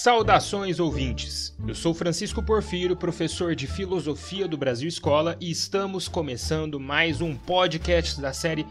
Saudações ouvintes! Eu sou Francisco Porfírio, professor de Filosofia do Brasil Escola e estamos começando mais um podcast da série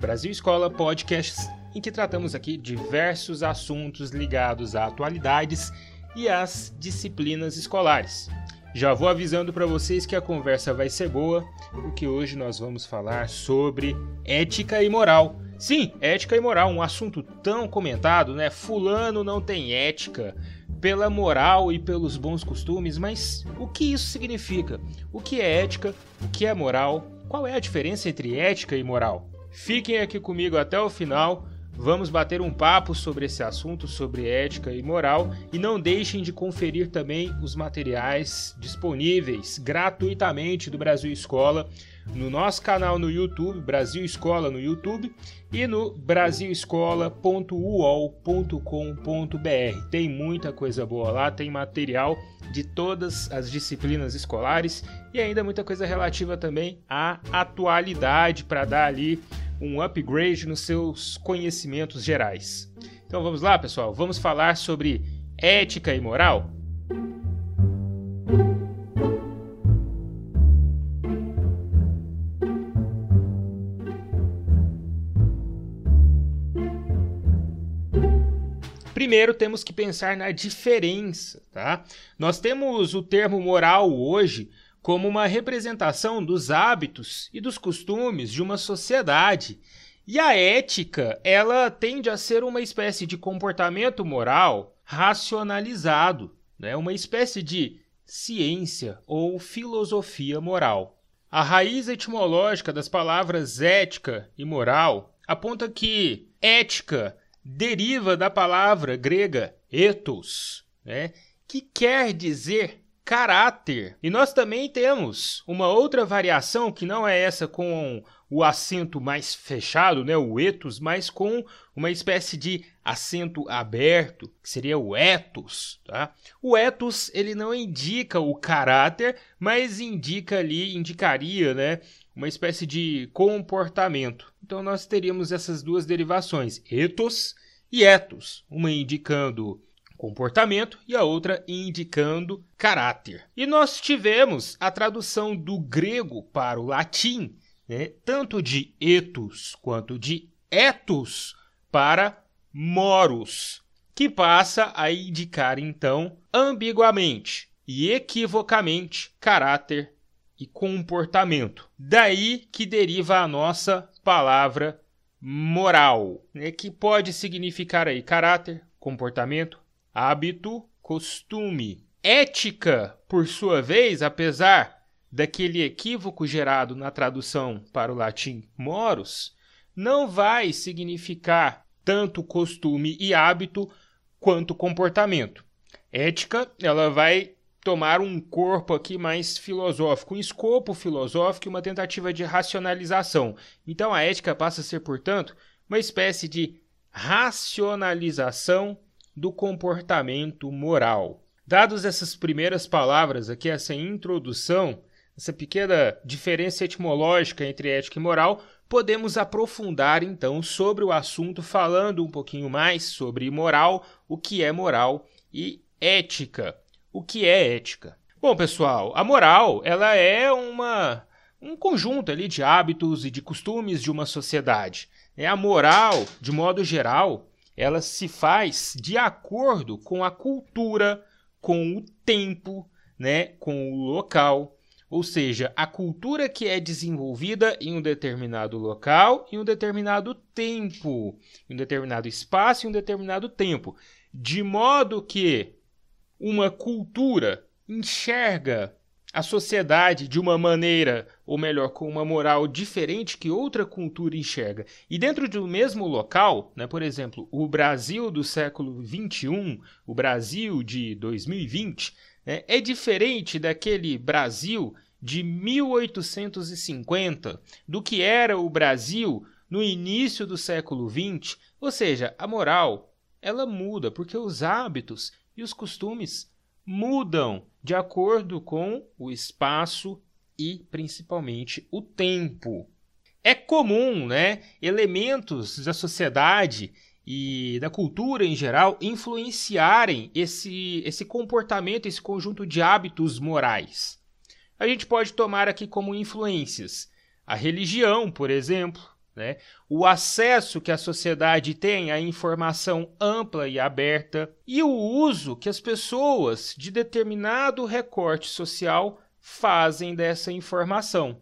Brasil Escola Podcasts, em que tratamos aqui diversos assuntos ligados a atualidades e às disciplinas escolares. Já vou avisando para vocês que a conversa vai ser boa, porque hoje nós vamos falar sobre ética e moral. Sim, ética e moral, um assunto tão comentado, né? Fulano não tem ética, pela moral e pelos bons costumes, mas o que isso significa? O que é ética? O que é moral? Qual é a diferença entre ética e moral? Fiquem aqui comigo até o final. Vamos bater um papo sobre esse assunto, sobre ética e moral, e não deixem de conferir também os materiais disponíveis gratuitamente do Brasil Escola no nosso canal no YouTube, Brasil Escola no YouTube, e no brasilescola.uol.com.br. Tem muita coisa boa lá, tem material de todas as disciplinas escolares e ainda muita coisa relativa também à atualidade para dar ali um upgrade nos seus conhecimentos gerais. Então vamos lá, pessoal, vamos falar sobre ética e moral? Primeiro temos que pensar na diferença, tá? Nós temos o termo moral hoje como uma representação dos hábitos e dos costumes de uma sociedade. E a ética, ela tende a ser uma espécie de comportamento moral racionalizado, né? uma espécie de ciência ou filosofia moral. A raiz etimológica das palavras ética e moral aponta que ética deriva da palavra grega ethos, né, que quer dizer caráter. E nós também temos uma outra variação que não é essa com o acento mais fechado, né, o ethos, mas com uma espécie de acento aberto, que seria o ethos, tá? O ethos, ele não indica o caráter, mas indica ali, indicaria, né, uma espécie de comportamento. Então nós teríamos essas duas derivações, ethos e ethos, uma indicando comportamento e a outra indicando caráter. E nós tivemos a tradução do grego para o latim, né, tanto de ethos quanto de ethos para moros, que passa a indicar então ambiguamente e equivocamente caráter e comportamento. Daí que deriva a nossa palavra moral, né, que pode significar aí caráter, comportamento, hábito, costume. Ética, por sua vez, apesar daquele equívoco gerado na tradução para o latim moros, não vai significar tanto costume e hábito quanto comportamento. Ética, ela vai tomar um corpo aqui mais filosófico, um escopo filosófico e uma tentativa de racionalização. Então a ética passa a ser, portanto, uma espécie de racionalização do comportamento moral. Dados essas primeiras palavras aqui, essa introdução, essa pequena diferença etimológica entre ética e moral, podemos aprofundar então sobre o assunto, falando um pouquinho mais sobre moral, o que é moral e ética. O que é ética? Bom, pessoal, a moral, ela é uma um conjunto ali de hábitos e de costumes de uma sociedade. É a moral, de modo geral, ela se faz de acordo com a cultura, com o tempo, né, com o local, ou seja, a cultura que é desenvolvida em um determinado local, em um determinado tempo, em um determinado espaço, em um determinado tempo, de modo que uma cultura enxerga a sociedade de uma maneira, ou melhor, com uma moral diferente que outra cultura enxerga. E dentro do mesmo local, né, por exemplo, o Brasil do século XXI, o Brasil de 2020, né, é diferente daquele Brasil de 1850, do que era o Brasil no início do século XX. Ou seja, a moral ela muda porque os hábitos e os costumes mudam de acordo com o espaço e principalmente o tempo. É comum, né, elementos da sociedade e da cultura em geral influenciarem esse, esse comportamento, esse conjunto de hábitos morais. A gente pode tomar aqui como influências a religião, por exemplo, né? o acesso que a sociedade tem à informação ampla e aberta e o uso que as pessoas de determinado recorte social fazem dessa informação.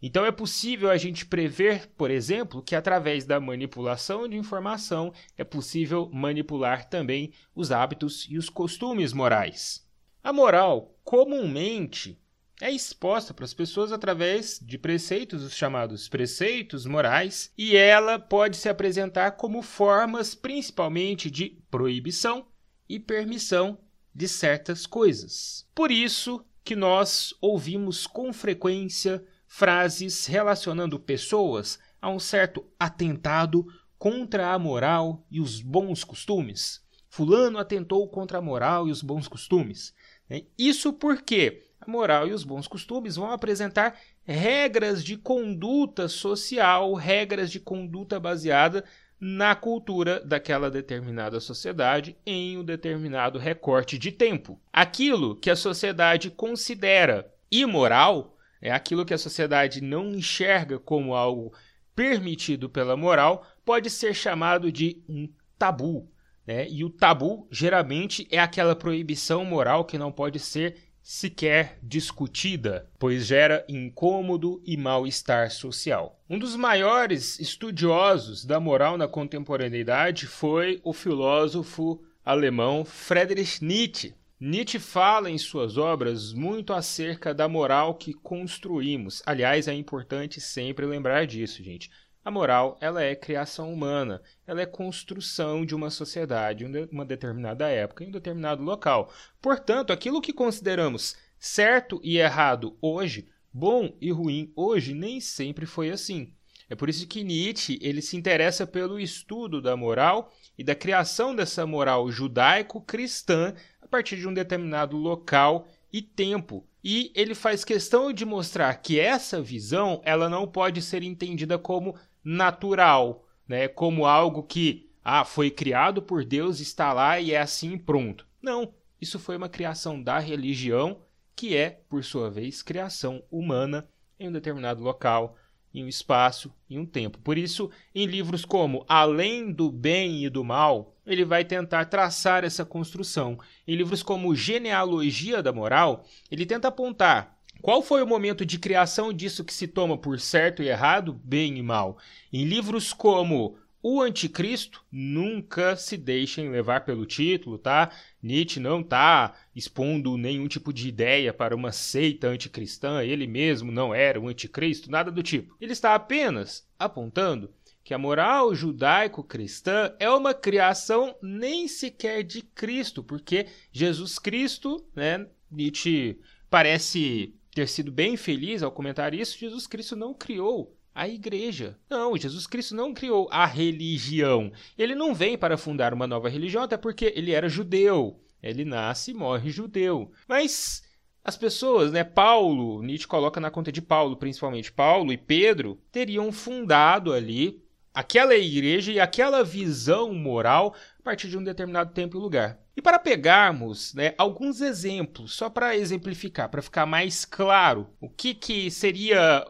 Então é possível a gente prever, por exemplo, que através da manipulação de informação é possível manipular também os hábitos e os costumes morais. A moral, comumente, é exposta para as pessoas através de preceitos, os chamados preceitos morais, e ela pode se apresentar como formas principalmente de proibição e permissão de certas coisas. Por isso que nós ouvimos com frequência frases relacionando pessoas a um certo atentado contra a moral e os bons costumes. Fulano atentou contra a moral e os bons costumes. Né? Isso porque a moral e os bons costumes vão apresentar regras de conduta social, regras de conduta baseada na cultura daquela determinada sociedade em um determinado recorte de tempo. Aquilo que a sociedade considera imoral é aquilo que a sociedade não enxerga como algo permitido pela moral, pode ser chamado de um tabu. Né? E o tabu geralmente é aquela proibição moral que não pode ser sequer discutida, pois gera incômodo e mal-estar social. Um dos maiores estudiosos da moral na contemporaneidade foi o filósofo alemão Friedrich Nietzsche. Nietzsche fala em suas obras muito acerca da moral que construímos. Aliás, é importante sempre lembrar disso, gente. A moral, ela é criação humana, ela é construção de uma sociedade, uma determinada época, em um determinado local. Portanto, aquilo que consideramos certo e errado hoje, bom e ruim hoje, nem sempre foi assim. É por isso que Nietzsche ele se interessa pelo estudo da moral e da criação dessa moral judaico-cristã partir de um determinado local e tempo. E ele faz questão de mostrar que essa visão ela não pode ser entendida como natural, né? como algo que ah, foi criado por Deus, está lá e é assim pronto. Não, isso foi uma criação da religião, que é, por sua vez, criação humana em um determinado local, em um espaço, em um tempo. Por isso, em livros como Além do Bem e do Mal, ele vai tentar traçar essa construção. Em livros como Genealogia da Moral, ele tenta apontar qual foi o momento de criação disso que se toma por certo e errado, bem e mal. Em livros como o anticristo nunca se deixem levar pelo título, tá? Nietzsche não está expondo nenhum tipo de ideia para uma seita anticristã, ele mesmo não era o anticristo, nada do tipo. Ele está apenas apontando que a moral judaico-cristã é uma criação nem sequer de Cristo, porque Jesus Cristo, né, Nietzsche parece ter sido bem feliz ao comentar isso, Jesus Cristo não criou a igreja. Não, Jesus Cristo não criou a religião. Ele não vem para fundar uma nova religião, até porque ele era judeu. Ele nasce e morre judeu. Mas as pessoas, né, Paulo, Nietzsche coloca na conta de Paulo, principalmente Paulo e Pedro, teriam fundado ali aquela igreja e aquela visão moral a partir de um determinado tempo e lugar. E para pegarmos né, alguns exemplos, só para exemplificar, para ficar mais claro o que, que seria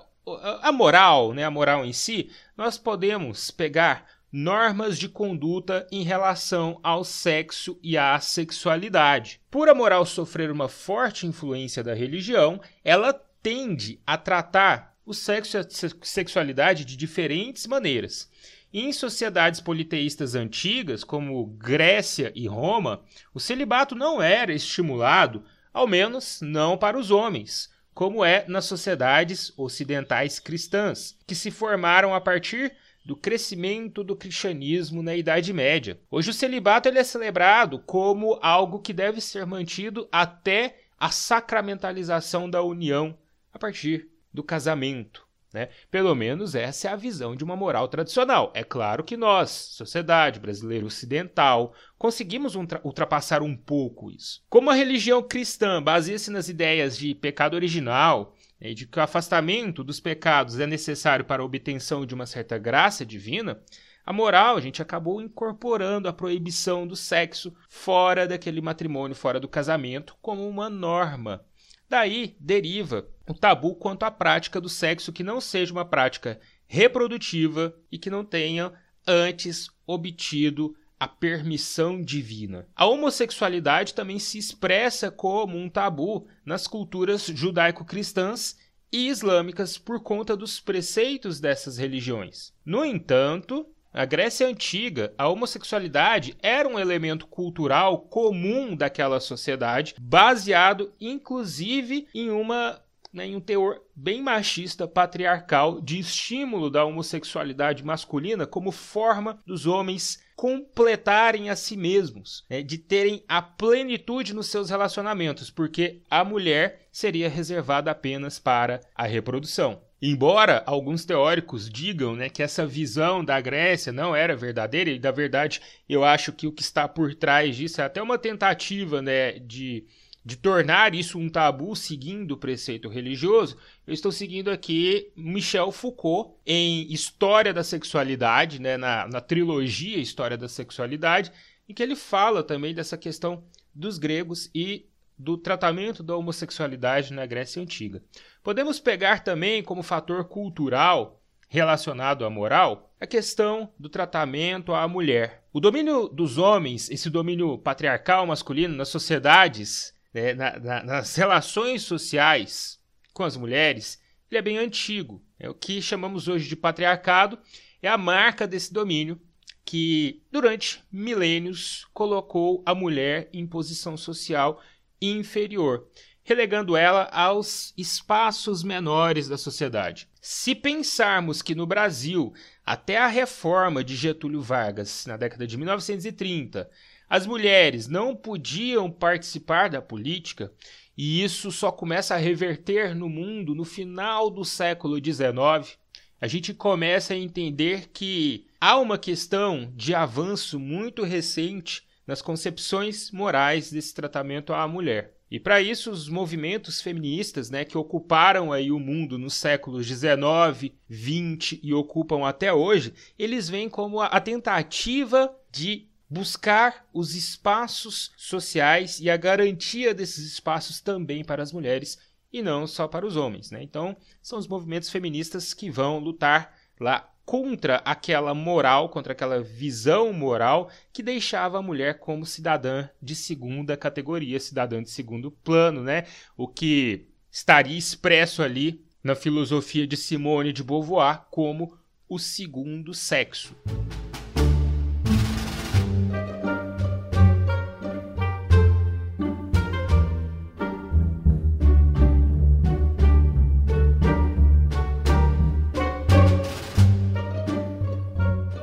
a moral, né, a moral em si, nós podemos pegar normas de conduta em relação ao sexo e à sexualidade. Por a moral sofrer uma forte influência da religião, ela tende a tratar o sexo e a sexualidade de diferentes maneiras. Em sociedades politeístas antigas, como Grécia e Roma, o celibato não era estimulado, ao menos não para os homens como é nas sociedades ocidentais cristãs, que se formaram a partir do crescimento do cristianismo na Idade Média. Hoje o celibato ele é celebrado como algo que deve ser mantido até a sacramentalização da união a partir do casamento. Né? Pelo menos essa é a visão de uma moral tradicional. É claro que nós, sociedade brasileira ocidental, conseguimos ultrapassar um pouco isso. Como a religião cristã baseia-se nas ideias de pecado original, e de que o afastamento dos pecados é necessário para a obtenção de uma certa graça divina, A moral, a gente acabou incorporando a proibição do sexo fora daquele matrimônio, fora do casamento, como uma norma. Daí deriva o tabu quanto à prática do sexo que não seja uma prática reprodutiva e que não tenha antes obtido a permissão divina. A homossexualidade também se expressa como um tabu nas culturas judaico-cristãs e islâmicas por conta dos preceitos dessas religiões. No entanto, na Grécia Antiga, a homossexualidade era um elemento cultural comum daquela sociedade, baseado inclusive em uma né, em um teor bem machista, patriarcal, de estímulo da homossexualidade masculina como forma dos homens completarem a si mesmos, né, de terem a plenitude nos seus relacionamentos, porque a mulher seria reservada apenas para a reprodução. Embora alguns teóricos digam né, que essa visão da Grécia não era verdadeira, e da verdade eu acho que o que está por trás disso é até uma tentativa né, de de tornar isso um tabu seguindo o preceito religioso, eu estou seguindo aqui Michel Foucault em História da Sexualidade, né, na, na trilogia História da Sexualidade, em que ele fala também dessa questão dos gregos e do tratamento da homossexualidade na Grécia Antiga. Podemos pegar também como fator cultural relacionado à moral a questão do tratamento à mulher. O domínio dos homens, esse domínio patriarcal masculino nas sociedades né, na, na, nas relações sociais com as mulheres, ele é bem antigo. É o que chamamos hoje de patriarcado, é a marca desse domínio que, durante milênios, colocou a mulher em posição social inferior, relegando ela aos espaços menores da sociedade. Se pensarmos que no Brasil, até a reforma de Getúlio Vargas, na década de 1930, as mulheres não podiam participar da política, e isso só começa a reverter no mundo no final do século XIX. A gente começa a entender que há uma questão de avanço muito recente nas concepções morais desse tratamento à mulher. E para isso, os movimentos feministas né, que ocuparam aí o mundo nos séculos 19, 20 e ocupam até hoje, eles vêm como a tentativa de buscar os espaços sociais e a garantia desses espaços também para as mulheres e não só para os homens. Né? Então, são os movimentos feministas que vão lutar lá contra aquela moral, contra aquela visão moral que deixava a mulher como cidadã de segunda categoria, cidadã de segundo plano, né? O que estaria expresso ali na filosofia de Simone de Beauvoir como o segundo sexo.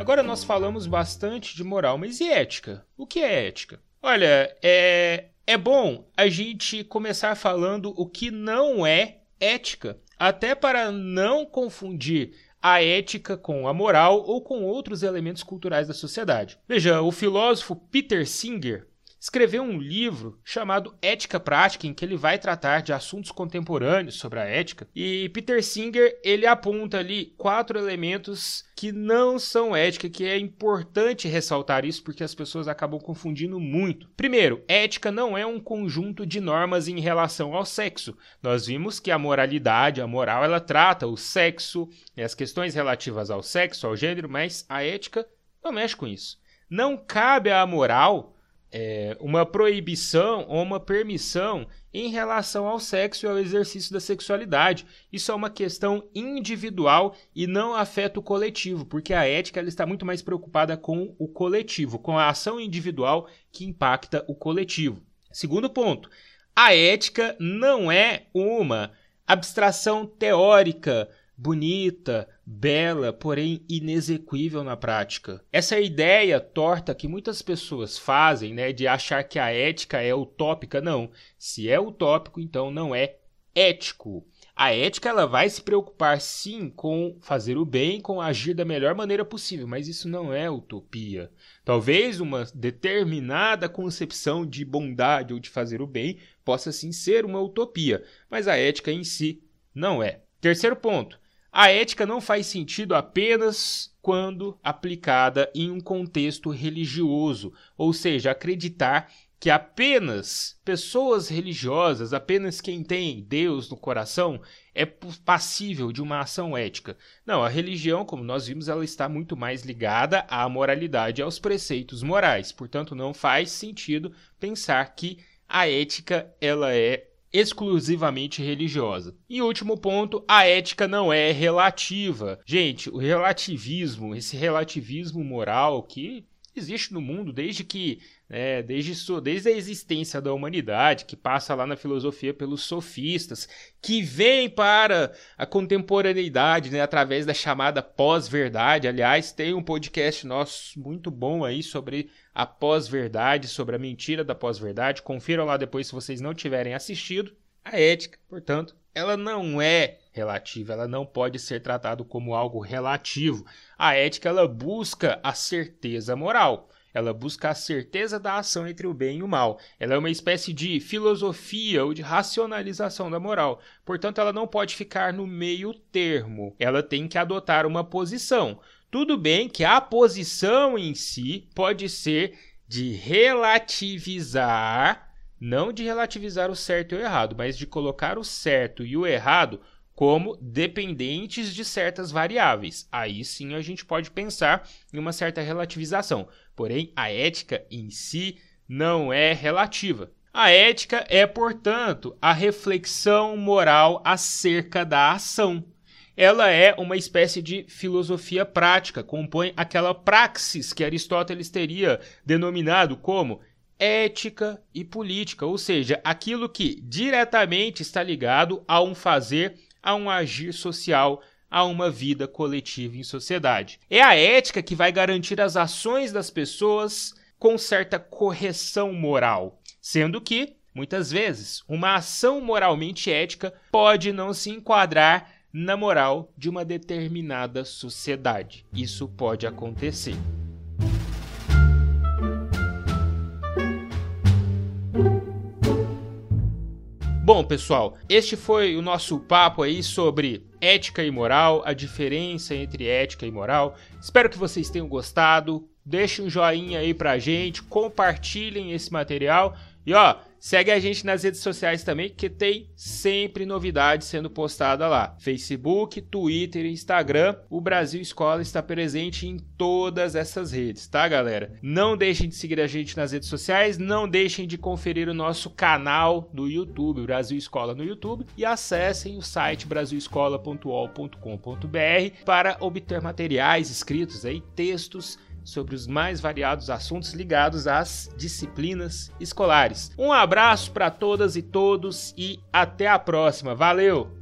Agora nós falamos bastante de moral, mas e ética? O que é ética? Olha, é, é bom a gente começar falando o que não é ética, até para não confundir a ética com a moral ou com outros elementos culturais da sociedade. Veja, o filósofo Peter Singer escreveu um livro chamado Ética Prática, em que ele vai tratar de assuntos contemporâneos sobre a ética. E Peter Singer ele aponta ali quatro elementos que não são ética, que é importante ressaltar isso porque as pessoas acabam confundindo muito. Primeiro, ética não é um conjunto de normas em relação ao sexo. Nós vimos que a moralidade, a moral, ela trata o sexo e as questões relativas ao sexo, ao gênero, mas a ética não mexe com isso. Não cabe à moral é, uma proibição ou uma permissão em relação ao sexo e ao exercício da sexualidade. Isso é uma questão individual e não afeta o coletivo, porque a ética ela está muito mais preocupada com o coletivo, com a ação individual que impacta o coletivo. Segundo ponto, a ética não é uma abstração teórica bonita, bela, porém inexequível na prática. Essa ideia torta que muitas pessoas fazem, né, de achar que a ética é utópica, não. Se é utópico, então não é ético. A ética ela vai se preocupar sim com fazer o bem, com agir da melhor maneira possível, mas isso não é utopia. Talvez uma determinada concepção de bondade ou de fazer o bem possa sim ser uma utopia, mas a ética em si não é. Terceiro ponto: A ética não faz sentido apenas quando aplicada em um contexto religioso, ou seja, acreditar que apenas pessoas religiosas, apenas quem tem Deus no coração, é passível de uma ação ética. Não, a religião, como nós vimos, ela está muito mais ligada à moralidade, aos preceitos morais. Portanto, não faz sentido pensar que a ética ela é exclusivamente religiosa. E último ponto, a ética não é relativa. Gente, o relativismo, esse relativismo moral que existe no mundo desde que né, desde, desde a existência da humanidade, que passa lá na filosofia pelos sofistas, que vem para a contemporaneidade né, através da chamada pós-verdade. Aliás, tem um podcast nosso muito bom aí sobre a pós-verdade, sobre a mentira da pós-verdade. Confiram lá depois se vocês não tiverem assistido. A ética, portanto, ela não é relativa, ela não pode ser tratada como algo relativo. A ética ela busca a certeza moral. Ela busca a certeza da ação entre o bem e o mal. Ela é uma espécie de filosofia ou de racionalização da moral. Portanto, ela não pode ficar no meio termo. Ela tem que adotar uma posição. Tudo bem que a posição em si pode ser de relativizar, não de relativizar o certo e o errado, mas de colocar o certo e o errado como dependentes de certas variáveis. Aí sim a gente pode pensar em uma certa relativização. Porém, a ética em si não é relativa. A ética é, portanto, a reflexão moral acerca da ação. Ela é uma espécie de filosofia prática, compõe aquela praxis que Aristóteles teria denominado como ética e política, ou seja, aquilo que diretamente está ligado a um fazer a um agir social, a uma vida coletiva em sociedade. É a ética que vai garantir as ações das pessoas com certa correção moral, sendo que, muitas vezes, uma ação moralmente ética pode não se enquadrar na moral de uma determinada sociedade. Isso pode acontecer. Bom, pessoal, este foi o nosso papo aí sobre ética e moral, a diferença entre ética e moral. Espero que vocês tenham gostado. Deixem um joinha aí pra gente, compartilhem esse material e ó, segue a gente nas redes sociais também, que tem sempre novidade sendo postada lá. Facebook, Twitter Instagram. O Brasil Escola está presente em todas essas redes, tá, galera? Não deixem de seguir a gente nas redes sociais, não deixem de conferir o nosso canal do YouTube, Brasil Escola no YouTube, e acessem o site brasilescola.ol.com.br para obter materiais escritos aí, textos sobre os mais variados assuntos ligados às disciplinas escolares. Um abraço para todas e todos e até a próxima. Valeu!